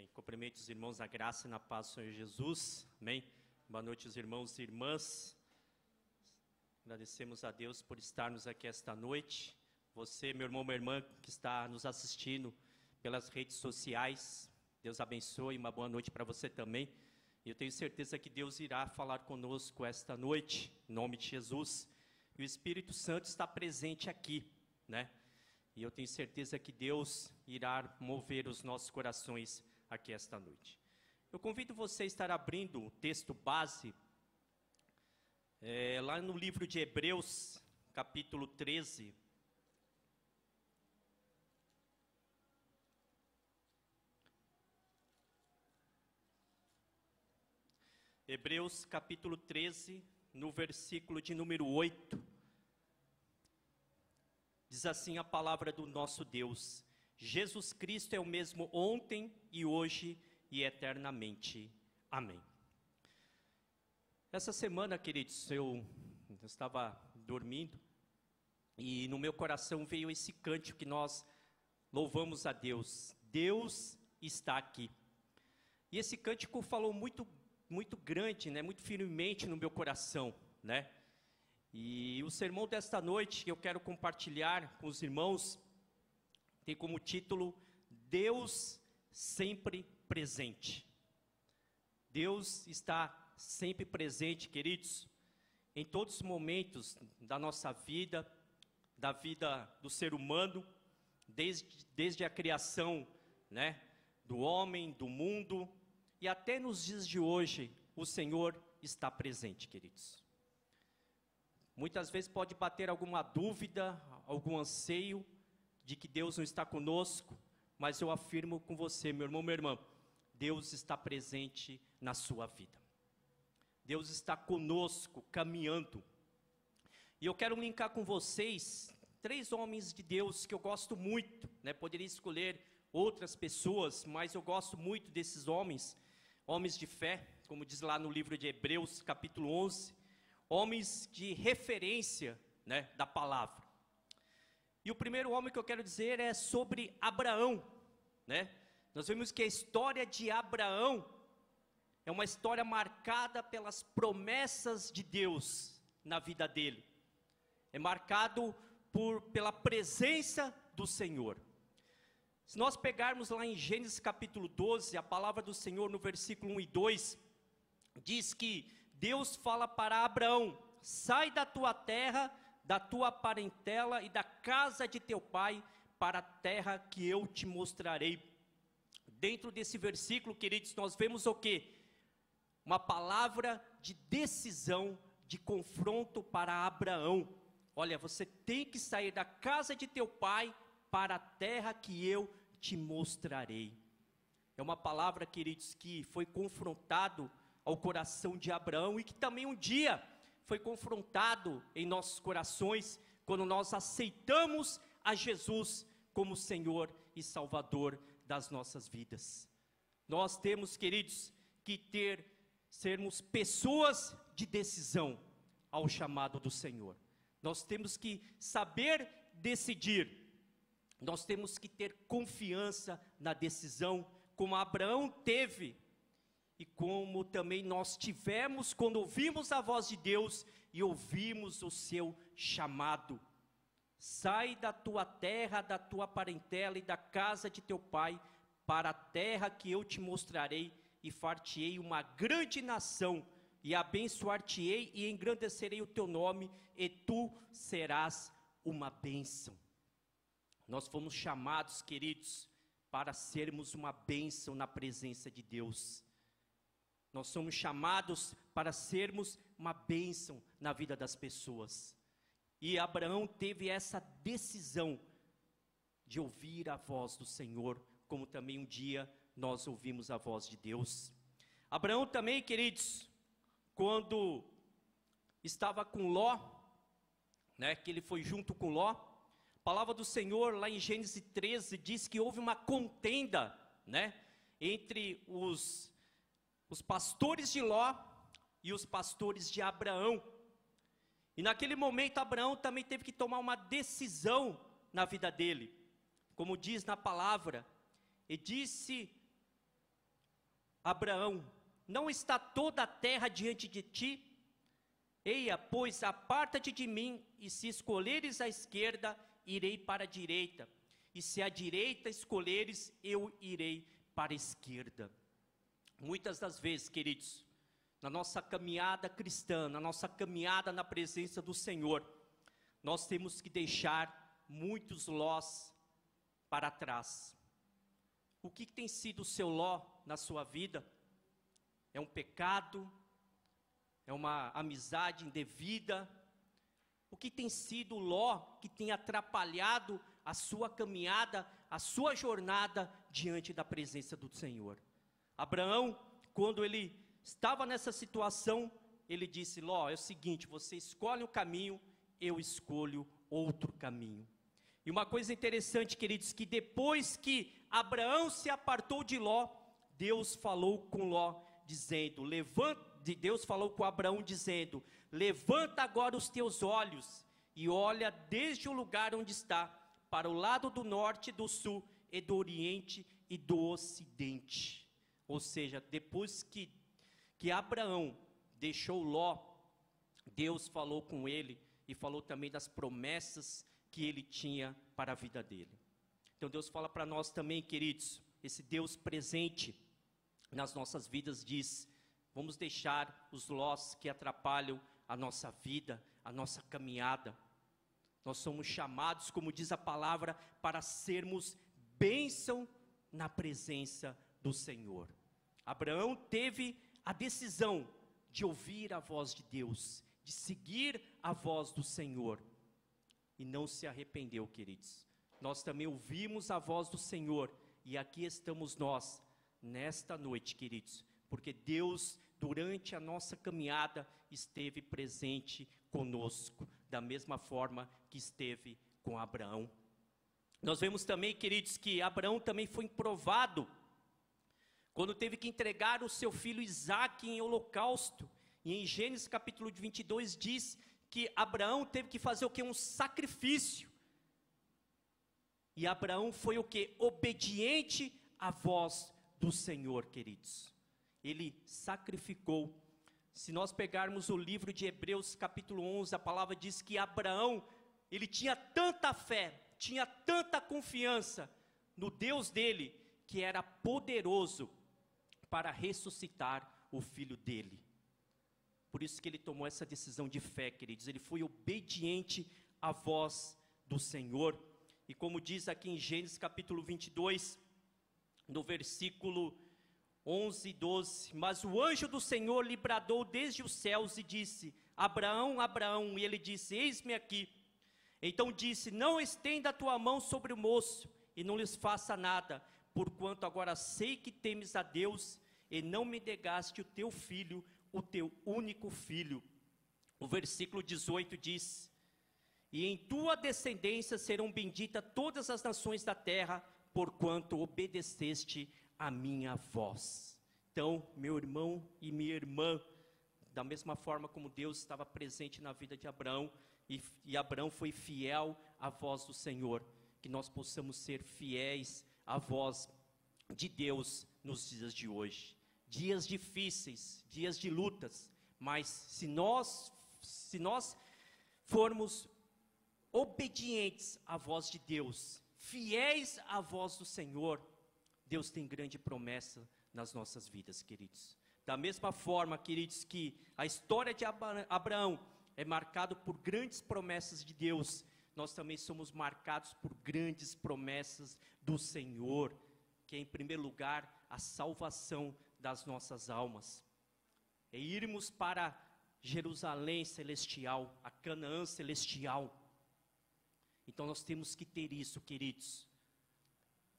Amém. Cumprimento os irmãos na graça e na paz do Senhor Jesus. Amém. Boa noite, os irmãos e irmãs. Agradecemos a Deus por estarmos aqui esta noite. Você, meu irmão, minha irmã, que está nos assistindo pelas redes sociais, Deus abençoe. Uma boa noite para você também. Eu tenho certeza que Deus irá falar conosco esta noite, em nome de Jesus. E o Espírito Santo está presente aqui, né? E eu tenho certeza que Deus irá mover os nossos corações aqui esta noite. Eu convido você a estar abrindo o texto base, é, lá no livro de Hebreus, capítulo 13. Hebreus capítulo 13, no versículo de número 8. Diz assim a palavra do nosso Deus: Jesus Cristo é o mesmo ontem e hoje e eternamente. Amém. Essa semana, queridos, eu, estava dormindo e no meu coração veio esse cântico que nós louvamos a Deus. Deus está aqui. E esse cântico falou muito, muito grande, né, muito firmemente no meu coração, né? E o sermão desta noite que eu quero compartilhar com os irmãos tem como título Deus sempre presente. Deus está sempre presente, queridos, em todos os momentos da nossa vida, da vida do ser humano, desde, desde a criação, né, do homem, do mundo, e até nos dias de hoje, o Senhor está presente, queridos. Muitas vezes pode bater alguma dúvida, algum anseio de que Deus não está conosco, mas eu afirmo com você, meu irmão, minha irmã, Deus está presente na sua vida. Deus está conosco, caminhando. E eu quero linkar com vocês três homens de Deus que eu gosto muito, né? Poderia escolher outras pessoas, mas eu gosto muito desses homens, homens de fé, como diz lá no livro de Hebreus, capítulo 11, homens de referência né, da palavra. E o primeiro homem que eu quero dizer é sobre Abraão. Né? Nós vemos que a história de Abraão é uma história marcada pelas promessas de Deus na vida dele. É marcado por, pela presença do Senhor. Se nós pegarmos lá em Gênesis capítulo 12, a palavra do Senhor no versículo 1 e 2, diz que Deus fala para Abraão: sai da tua terra, da tua parentela e da casa de teu pai, para a terra que eu te mostrarei. Dentro desse versículo, queridos, nós vemos o que? Uma palavra de decisão, de confronto para Abraão. Olha, você tem que sair da casa de teu pai para a terra que eu te mostrarei. É uma palavra, queridos, que foi confrontado ao coração de Abraão e que também um dia foi confrontado em nossos corações quando nós aceitamos a Jesus como Senhor e Salvador das nossas vidas. Nós temos, queridos, que ter sermos pessoas de decisão ao chamado do Senhor. Nós temos que saber decidir. Nós temos que ter confiança na decisão, como Abraão teve e como também nós tivemos quando ouvimos a voz de Deus e ouvimos o seu chamado. Sai da tua terra, da tua parentela e da casa de teu pai, para a terra que eu te mostrarei, e far-te-ei uma grande nação, e abençoar-te-ei e engrandecerei o teu nome, e tu serás uma bênção. Nós fomos chamados, queridos, para sermos uma bênção na presença de Deus. Nós somos chamados para sermos uma bênção na vida das pessoas. E Abraão teve essa decisão de ouvir a voz do Senhor, como também um dia nós ouvimos a voz de Deus. Abraão também, queridos, quando estava com Ló, né, que ele foi junto com Ló, a palavra do Senhor lá em Gênesis 13 diz que houve uma contenda, né, entre os os pastores de Ló e os pastores de Abraão. E naquele momento, Abraão também teve que tomar uma decisão na vida dele, como diz na palavra, e disse Abraão, não está toda a terra diante de ti? Eia, pois aparta-te de mim, e se escolheres a esquerda, irei para a direita, e se a direita escolheres, eu irei para a esquerda. Muitas das vezes, queridos, na nossa caminhada cristã, na nossa caminhada na presença do Senhor, nós temos que deixar muitos lós para trás. O que tem sido o seu ló na sua vida? É um pecado? É uma amizade indevida? O que tem sido o ló que tem atrapalhado a sua caminhada, a sua jornada diante da presença do Senhor? Abraão, quando ele estava nessa situação, ele disse: Ló, é o seguinte, você escolhe um caminho, eu escolho outro caminho. E uma coisa interessante, queridos, que depois que Abraão se apartou de Ló, Deus falou com Ló, dizendo: Levanta, Deus falou com Abraão, dizendo: Levanta agora os teus olhos e olha desde o lugar onde está, para o lado do norte, do sul e do oriente e do ocidente. Ou seja, depois que que Abraão deixou Ló, Deus falou com ele e falou também das promessas que ele tinha para a vida dele. Então Deus fala para nós também, queridos, esse Deus presente nas nossas vidas diz: vamos deixar os lós que atrapalham a nossa vida, a nossa caminhada. Nós somos chamados, como diz a palavra, para sermos bênção na presença do Senhor. Abraão teve a decisão de ouvir a voz de Deus, de seguir a voz do Senhor, e não se arrependeu, queridos. Nós também ouvimos a voz do Senhor, e aqui estamos nós, nesta noite, queridos, porque Deus, durante a nossa caminhada, esteve presente conosco, da mesma forma que esteve com Abraão. Nós vemos também, queridos, que Abraão também foi provado quando teve que entregar o seu filho Isaque em holocausto. E em Gênesis capítulo 22 diz que Abraão teve que fazer o que? Um sacrifício. E Abraão foi o que? Obediente à voz do Senhor, queridos. Ele sacrificou. Se nós pegarmos o livro de Hebreus capítulo 11, a palavra diz que Abraão, ele tinha tanta fé, tinha tanta confiança no Deus dele, que era poderoso para ressuscitar o filho dele. Por isso que ele tomou essa decisão de fé, queridos. Ele foi obediente à voz do Senhor. E como diz aqui em Gênesis capítulo 22, no versículo 11 e 12: Mas o anjo do Senhor lhe bradou desde os céus e disse: Abraão, Abraão. E ele disse: Eis-me aqui. Então disse: Não estenda a tua mão sobre o moço e não lhes faça nada, porquanto agora sei que temes a Deus e não me negaste o teu filho, o teu único filho. O versículo 18 diz: E em tua descendência serão benditas todas as nações da terra, porquanto obedeceste a minha voz. Então, meu irmão e minha irmã, da mesma forma como Deus estava presente na vida de Abraão, e, e Abraão foi fiel à voz do Senhor, que nós possamos ser fiéis a voz de Deus nos dias de hoje. Dias difíceis, dias de lutas, mas se nós se nós formos obedientes à voz de Deus, fiéis à voz do Senhor, Deus tem grande promessa nas nossas vidas, queridos. Da mesma forma, queridos, que a história de Abraão é marcado por grandes promessas de Deus, nós também somos marcados por grandes promessas do Senhor, que é, em primeiro lugar, a salvação das nossas almas. É irmos para Jerusalém celestial, a Canaã celestial. Então nós temos que ter isso, queridos.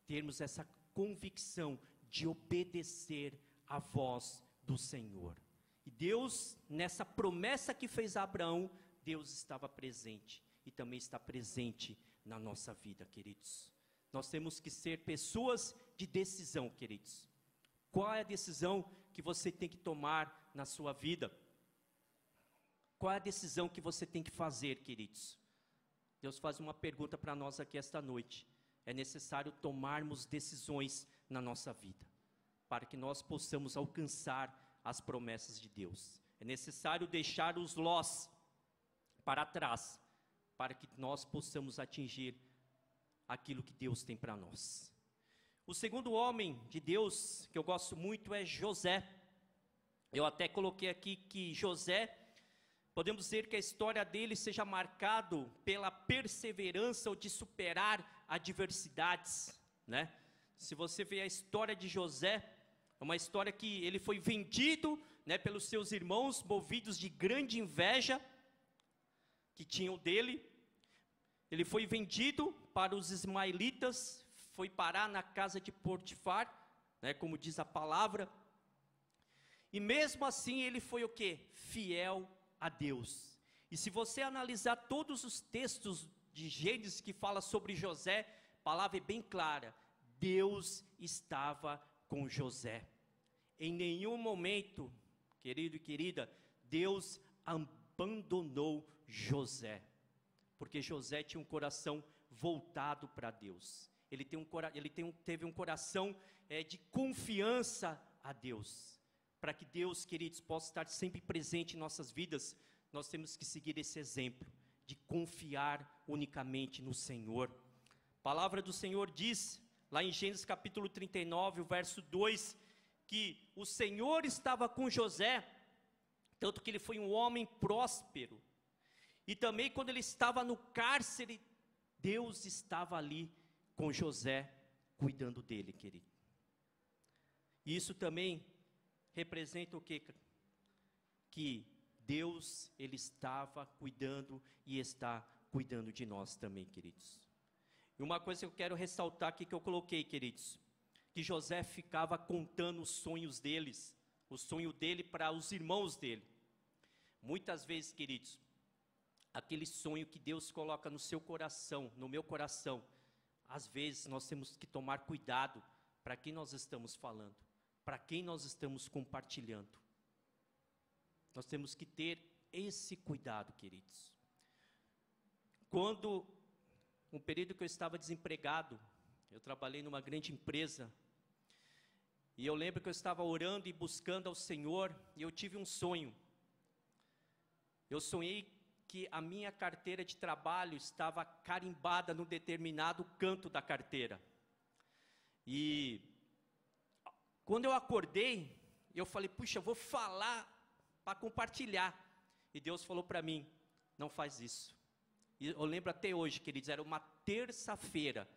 Termos essa convicção de obedecer à voz do Senhor. E Deus, nessa promessa que fez a Abraão, Deus estava presente e também está presente na nossa vida, queridos. Nós temos que ser pessoas de decisão, queridos. Qual é a decisão que você tem que tomar na sua vida? Qual é a decisão que você tem que fazer, queridos? Deus faz uma pergunta para nós aqui esta noite. É necessário tomarmos decisões na nossa vida. para que nós possamos alcançar as promessas de Deus. É necessário deixar os lós para trás, para que nós possamos atingir aquilo que Deus tem para nós. O segundo homem de Deus que eu gosto muito é José. Eu até coloquei aqui que José, podemos dizer que a história dele seja marcado pela perseverança ou de superar adversidades, né? Se você vê a história de José, é uma história que ele foi vendido, né, pelos seus irmãos, movidos de grande inveja que tinham dele. Ele foi vendido para os ismaelitas, foi parar na casa de Potifar, né, como diz a palavra. E mesmo assim ele foi o que? Fiel a Deus. E se você analisar todos os textos de Gênesis que fala sobre José, a palavra é bem clara. Deus estava com José. Em nenhum momento, querido e querida, Deus abandonou José. Porque José tinha um coração voltado para Deus. Ele, tem um, ele tem um, teve um coração é, de confiança a Deus. Para que Deus, queridos, possa estar sempre presente em nossas vidas, nós temos que seguir esse exemplo de confiar unicamente no Senhor. A palavra do Senhor diz, lá em Gênesis capítulo 39, o verso 2, que o Senhor estava com José, tanto que ele foi um homem próspero. E também quando ele estava no cárcere, Deus estava ali com José, cuidando dele, querido. E isso também representa o que? Que Deus, Ele estava cuidando e está cuidando de nós também, queridos. E uma coisa que eu quero ressaltar aqui que eu coloquei, queridos, que José ficava contando os sonhos deles, o sonho dele para os irmãos dele. Muitas vezes, queridos, aquele sonho que Deus coloca no seu coração, no meu coração, às vezes nós temos que tomar cuidado para quem nós estamos falando, para quem nós estamos compartilhando. Nós temos que ter esse cuidado, queridos. Quando, um período que eu estava desempregado, eu trabalhei numa grande empresa, e eu lembro que eu estava orando e buscando ao Senhor, e eu tive um sonho. Eu sonhei que a minha carteira de trabalho estava carimbada num determinado canto da carteira. E quando eu acordei, eu falei, puxa, eu vou falar para compartilhar. E Deus falou para mim: não faz isso. E eu lembro até hoje, queridos, era uma terça-feira.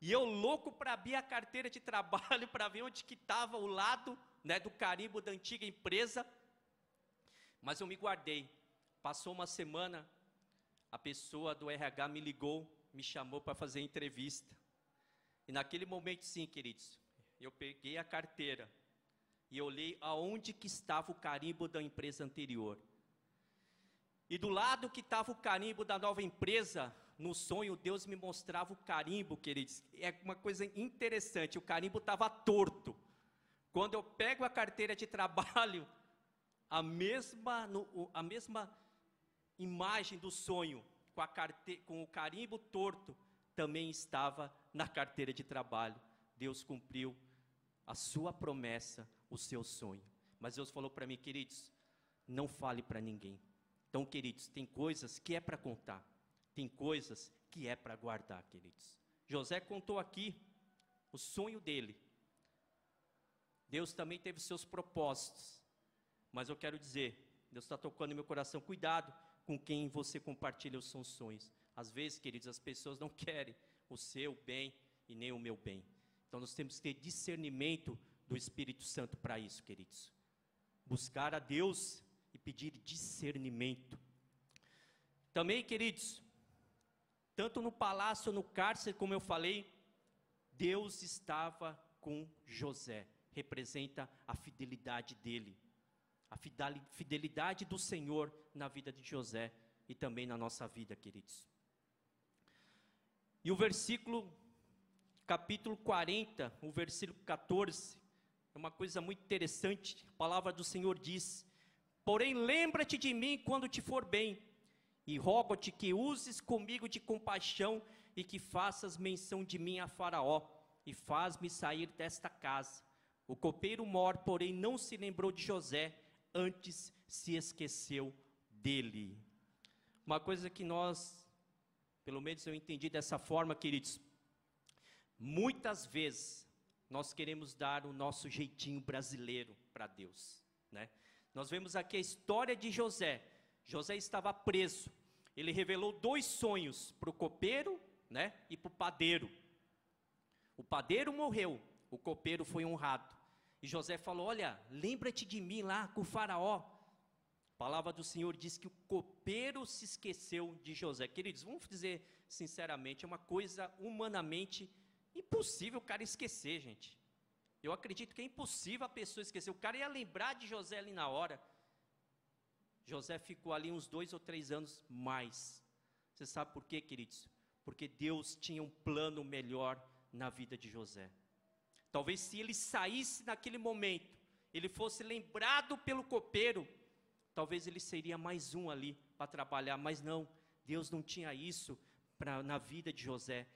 E eu louco para abrir a carteira de trabalho para ver onde que estava o lado né, do carimbo da antiga empresa. Mas eu me guardei. Passou uma semana, a pessoa do RH me ligou, me chamou para fazer entrevista. E naquele momento, sim, queridos, eu peguei a carteira, e olhei aonde que estava o carimbo da empresa anterior. E do lado que estava o carimbo da nova empresa, no sonho Deus me mostrava o carimbo, queridos. É uma coisa interessante, o carimbo estava torto. Quando eu pego a carteira de trabalho, a mesma, a mesma imagem do sonho, com, carte, com o carimbo torto, também estava na carteira de trabalho. Deus cumpriu a sua promessa o seu sonho. Mas Deus falou para mim, queridos, não fale para ninguém. Então, queridos, tem coisas que é para contar, tem coisas que é para guardar, queridos. José contou aqui o sonho dele. Deus também teve seus propósitos. Mas eu quero dizer, Deus está tocando meu coração, cuidado com quem você compartilha os seus sonhos. Às vezes, queridos, as pessoas não querem o seu bem e nem o meu bem. Então nós temos que ter discernimento do Espírito Santo para isso, queridos. Buscar a Deus e pedir discernimento. Também, queridos, tanto no palácio, no cárcere, como eu falei, Deus estava com José. Representa a fidelidade dele, a fidelidade do Senhor na vida de José e também na nossa vida, queridos. E o versículo, capítulo 40, o versículo 14, é uma coisa muito interessante. A palavra do Senhor diz: Porém, lembra-te de mim quando te for bem, e rogo-te que uses comigo de compaixão e que faças menção de mim a Faraó, e faz-me sair desta casa. O copeiro mor, porém, não se lembrou de José, antes se esqueceu dele. Uma coisa que nós, pelo menos eu entendi dessa forma, queridos, muitas vezes nós queremos dar o nosso jeitinho brasileiro para Deus, né? Nós vemos aqui a história de José. José estava preso. Ele revelou dois sonhos para o copeiro, né, e para o padeiro. O padeiro morreu, o copeiro foi honrado. E José falou: Olha, lembra-te de mim lá com o Faraó. A palavra do Senhor diz que o copeiro se esqueceu de José. Queridos, vamos dizer sinceramente, é uma coisa humanamente impossível o cara esquecer, gente. Eu acredito que é impossível a pessoa esquecer. O cara ia lembrar de José ali na hora. José ficou ali uns dois ou três anos mais. Você sabe por quê, queridos? Porque Deus tinha um plano melhor na vida de José. Talvez se ele saísse naquele momento, ele fosse lembrado pelo copeiro, talvez ele seria mais um ali para trabalhar, mas não, Deus não tinha isso pra, na vida de José.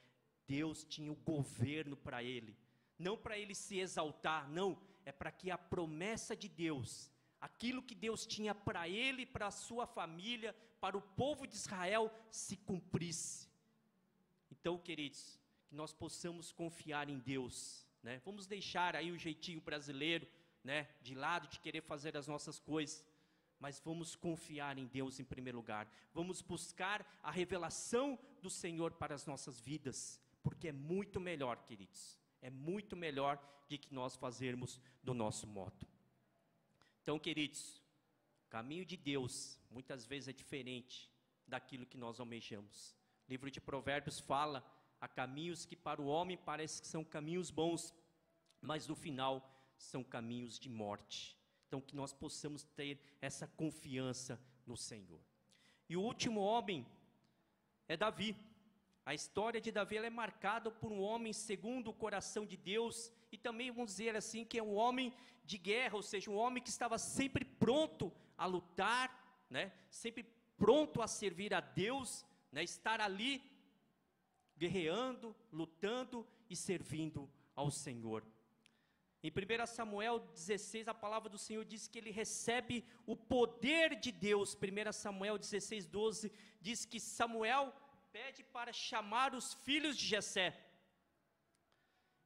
Deus tinha o governo para ele não para ele se exaltar, não, é para que a promessa de Deus, aquilo que Deus tinha para ele, para a sua família, para o povo de Israel, se cumprisse. Então, queridos, que nós possamos confiar em Deus, né? Vamos deixar aí o jeitinho brasileiro, né, de lado de querer fazer as nossas coisas, mas vamos confiar em Deus em primeiro lugar. Vamos buscar a revelação do Senhor para as nossas vidas, porque é muito melhor, queridos é muito melhor de que nós fazermos do nosso modo. Então, queridos, o caminho de Deus muitas vezes é diferente daquilo que nós almejamos. O livro de Provérbios fala: há caminhos que para o homem parecem que são caminhos bons, mas no final são caminhos de morte. Então, que nós possamos ter essa confiança no Senhor. E o último homem é Davi. A história de Davi é marcada por um homem segundo o coração de Deus e também vamos dizer assim que é um homem de guerra, ou seja, um homem que estava sempre pronto a lutar, né? Sempre pronto a servir a Deus, né? Estar ali guerreando, lutando e servindo ao Senhor. Em 1 Samuel 16, a palavra do Senhor diz que ele recebe o poder de Deus. 1 Samuel 16, 12 diz que Samuel pede para chamar os filhos de Jessé.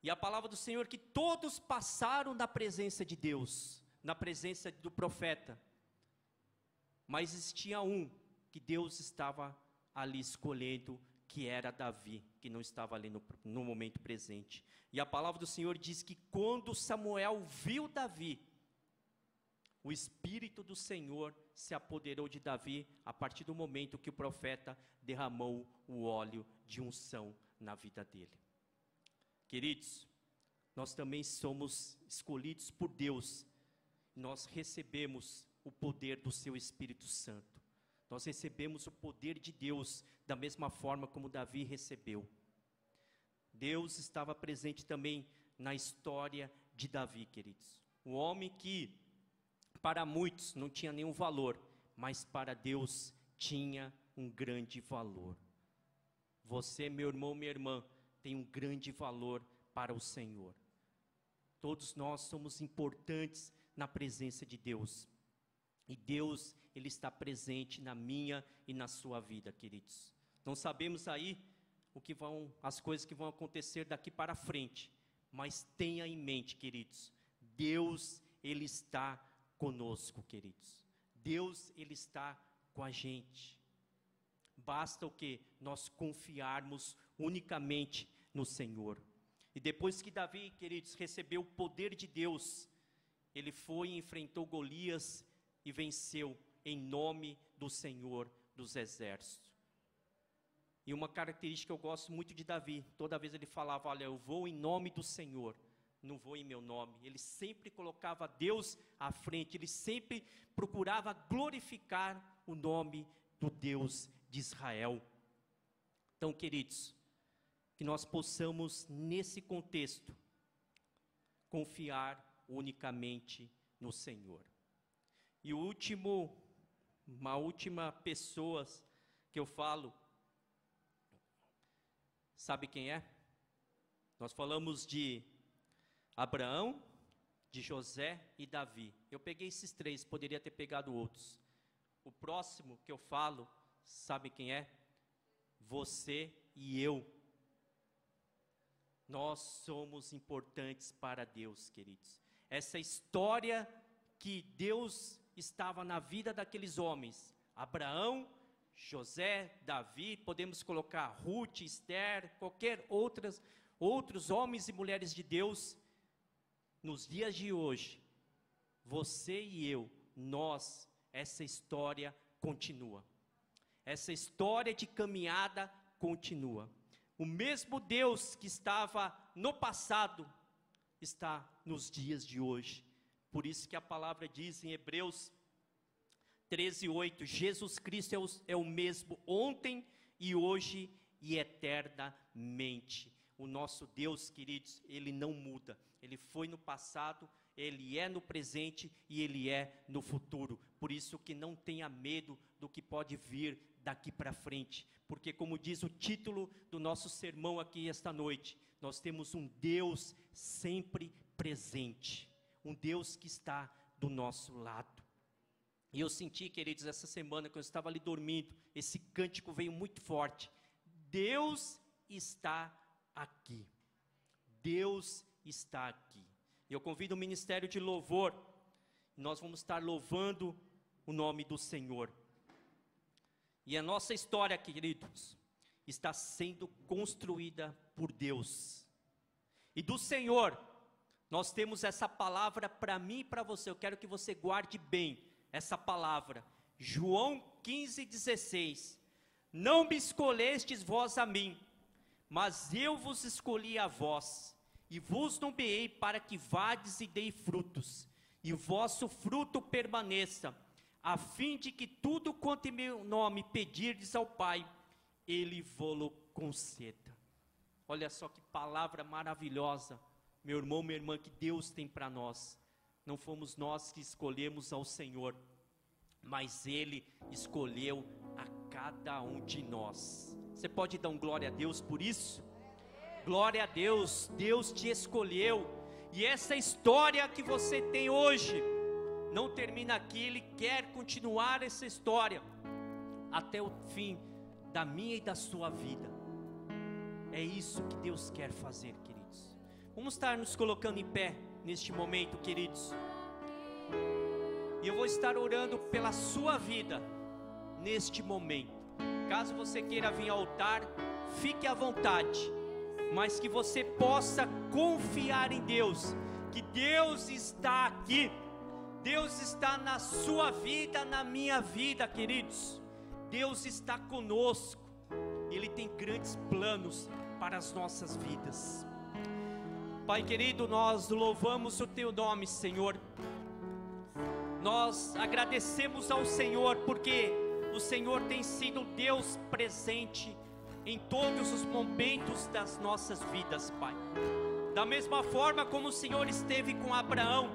E a palavra do Senhor que todos passaram na presença de Deus, na presença do profeta. Mas existia um que Deus estava ali escolhendo, que era Davi, que não estava ali no, no momento presente. E a palavra do Senhor diz que quando Samuel viu Davi, o Espírito do Senhor se apoderou de Davi a partir do momento que o profeta derramou o óleo de unção na vida dele. Queridos, nós também somos escolhidos por Deus, nós recebemos o poder do seu Espírito Santo. Nós recebemos o poder de Deus da mesma forma como Davi recebeu. Deus estava presente também na história de Davi, queridos. O homem que para muitos não tinha nenhum valor, mas para Deus tinha um grande valor. Você, meu irmão, minha irmã, tem um grande valor para o Senhor. Todos nós somos importantes na presença de Deus. E Deus, Ele está presente na minha e na sua vida, queridos. Não sabemos aí o que vão, as coisas que vão acontecer daqui para frente, mas tenha em mente, queridos, Deus, Ele está conosco, queridos. Deus, Ele está com a gente. Basta o que? Nós confiarmos unicamente no Senhor. E depois que Davi, queridos, recebeu o poder de Deus, ele foi e enfrentou Golias e venceu em nome do Senhor dos Exércitos. E uma característica que eu gosto muito de Davi, toda vez ele falava: Olha, eu vou em nome do Senhor não vou em meu nome. Ele sempre colocava Deus à frente, ele sempre procurava glorificar o nome do Deus de Israel. Então, queridos, que nós possamos, nesse contexto, confiar unicamente no Senhor. E o último, uma última pessoa que eu falo, sabe quem é? Nós falamos de Abraão, de José e Davi. Eu peguei esses três, poderia ter pegado outros. O próximo que eu falo, sabe quem é? Você e eu. Nós somos importantes para Deus, queridos. Essa história que Deus estava na vida daqueles homens, Abraão, José, Davi, podemos colocar Ruth, Esther, qualquer outras, outros homens e mulheres de Deus, nos dias de hoje, você e eu, nós, essa história continua. Essa história de caminhada continua. O mesmo Deus que estava no passado está nos dias de hoje. Por isso que a palavra diz em Hebreus 13:8, Jesus Cristo é o, é o mesmo ontem e hoje e eternamente. O nosso Deus, queridos, ele não muda. Ele foi no passado, ele é no presente e ele é no futuro. Por isso que não tenha medo do que pode vir daqui para frente, porque como diz o título do nosso sermão aqui esta noite, nós temos um Deus sempre presente, um Deus que está do nosso lado. E eu senti, queridos, essa semana, quando eu estava ali dormindo, esse cântico veio muito forte. Deus está aqui. Deus está aqui. Eu convido o ministério de louvor, nós vamos estar louvando o nome do Senhor. E a nossa história, queridos, está sendo construída por Deus. E do Senhor, nós temos essa palavra para mim e para você. Eu quero que você guarde bem essa palavra. João 15, 16. Não me escolhestes vós a mim, mas eu vos escolhi a vós, e vos nomeei para que vades e dei frutos, e o vosso fruto permaneça, a fim de que tudo quanto em meu nome pedirdes ao Pai, Ele vô-lo conceda. Olha só que palavra maravilhosa, meu irmão, minha irmã, que Deus tem para nós não fomos nós que escolhemos ao Senhor, mas Ele escolheu a cada um de nós. Você pode dar um glória a Deus por isso? Glória a Deus, Deus te escolheu, e essa história que você tem hoje, não termina aqui, Ele quer continuar essa história até o fim da minha e da sua vida. É isso que Deus quer fazer, queridos. Vamos estar nos colocando em pé neste momento, queridos. E eu vou estar orando pela sua vida neste momento. Caso você queira vir ao altar, fique à vontade, mas que você possa confiar em Deus, que Deus está aqui. Deus está na sua vida, na minha vida, queridos. Deus está conosco. Ele tem grandes planos para as nossas vidas. Pai querido, nós louvamos o teu nome, Senhor. Nós agradecemos ao Senhor porque o Senhor tem sido Deus presente em todos os momentos das nossas vidas, Pai. Da mesma forma como o Senhor esteve com Abraão,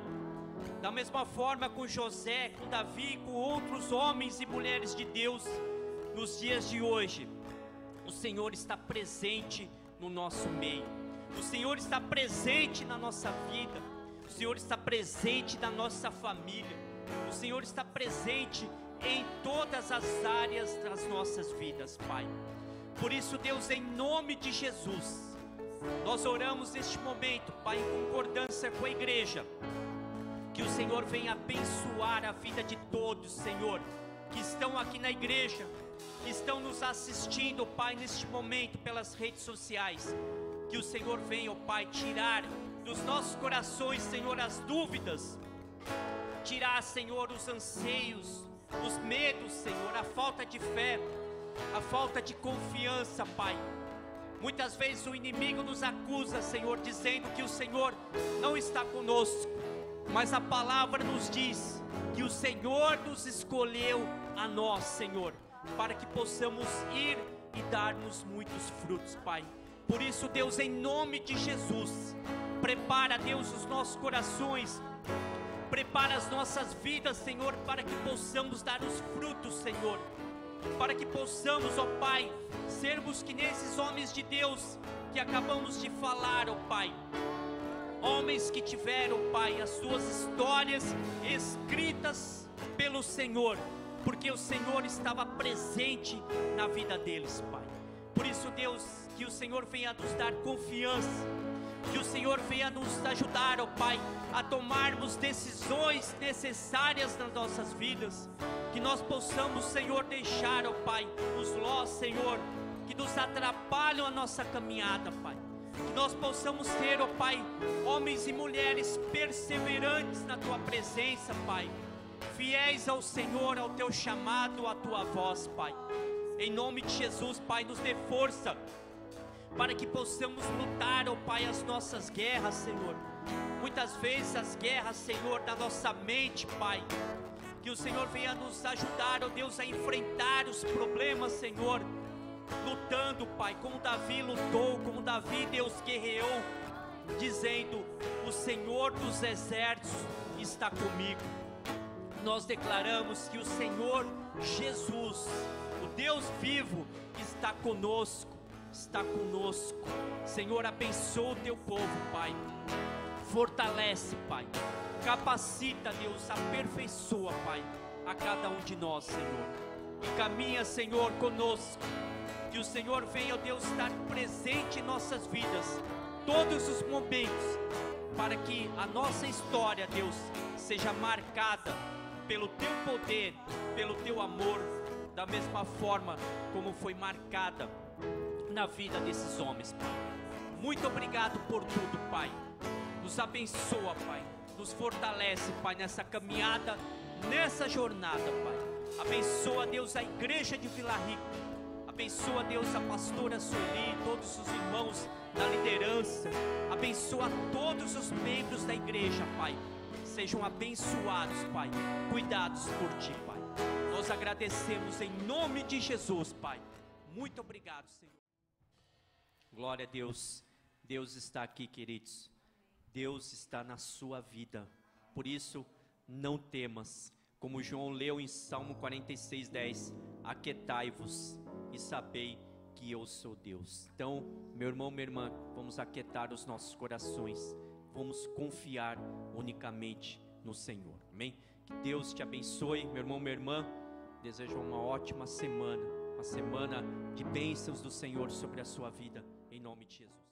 da mesma forma com José, com Davi, com outros homens e mulheres de Deus nos dias de hoje, o Senhor está presente no nosso meio. O Senhor está presente na nossa vida. O Senhor está presente na nossa família. O Senhor está presente em todas as áreas das nossas vidas, Pai. Por isso, Deus, em nome de Jesus, nós oramos neste momento, Pai, em concordância com a igreja. Que o Senhor venha abençoar a vida de todos, Senhor, que estão aqui na igreja, que estão nos assistindo, Pai, neste momento pelas redes sociais. Que o Senhor venha, ó Pai, tirar dos nossos corações, Senhor, as dúvidas, tirar, Senhor, os anseios, os medos, Senhor, a falta de fé, a falta de confiança, Pai. Muitas vezes o inimigo nos acusa, Senhor, dizendo que o Senhor não está conosco, mas a palavra nos diz que o Senhor nos escolheu a nós, Senhor, para que possamos ir e darmos muitos frutos, Pai. Por isso, Deus, em nome de Jesus, prepara, Deus, os nossos corações, prepara as nossas vidas, Senhor, para que possamos dar os frutos, Senhor, para que possamos, ó Pai, sermos que nesses homens de Deus que acabamos de falar, ó Pai, homens que tiveram, Pai, as suas histórias escritas pelo Senhor, porque o Senhor estava presente na vida deles, Pai. Por isso, Deus, que o Senhor venha nos dar confiança, que o Senhor venha nos ajudar, ó Pai, a tomarmos decisões necessárias nas nossas vidas, que nós possamos, Senhor, deixar, ó Pai, os lós, Senhor, que nos atrapalham a nossa caminhada, Pai. Que nós possamos ser, ó Pai, homens e mulheres perseverantes na Tua presença, Pai. Fiéis ao Senhor, ao Teu chamado, à Tua voz, Pai. Em nome de Jesus, Pai, nos dê força para que possamos lutar, ó Pai, as nossas guerras, Senhor. Muitas vezes as guerras, Senhor, da nossa mente, Pai. Que o Senhor venha nos ajudar, ó Deus, a enfrentar os problemas, Senhor lutando, Pai, como Davi lutou, como Davi, Deus guerreou, dizendo: O Senhor dos exércitos está comigo. Nós declaramos que o Senhor Jesus, o Deus vivo, está conosco, está conosco. Senhor, abençoa o teu povo, Pai. Fortalece, Pai. Capacita, Deus, aperfeiçoa, Pai, a cada um de nós, Senhor. E caminha, Senhor, conosco que o Senhor venha, Deus, estar presente em nossas vidas, todos os momentos, para que a nossa história, Deus, seja marcada pelo Teu poder, pelo Teu amor, da mesma forma como foi marcada na vida desses homens, Pai. Muito obrigado por tudo, Pai. Nos abençoa, Pai. Nos fortalece, Pai, nessa caminhada, nessa jornada, Pai. Abençoa, Deus, a igreja de Vila Rica Abençoa, Deus, a pastora Sueli, todos os irmãos da liderança. Abençoa todos os membros da igreja, Pai. Sejam abençoados, Pai. Cuidados por Ti, Pai. Nós agradecemos em nome de Jesus, Pai. Muito obrigado, Senhor. Glória a Deus. Deus está aqui, queridos. Deus está na sua vida. Por isso, não temas. Como João leu em Salmo 46, 10: Aquetai-vos e sabei que eu sou Deus. Então, meu irmão, minha irmã, vamos aquietar os nossos corações, vamos confiar unicamente no Senhor. Amém? Que Deus te abençoe, meu irmão, minha irmã. Desejo uma ótima semana, uma semana de bênçãos do Senhor sobre a sua vida,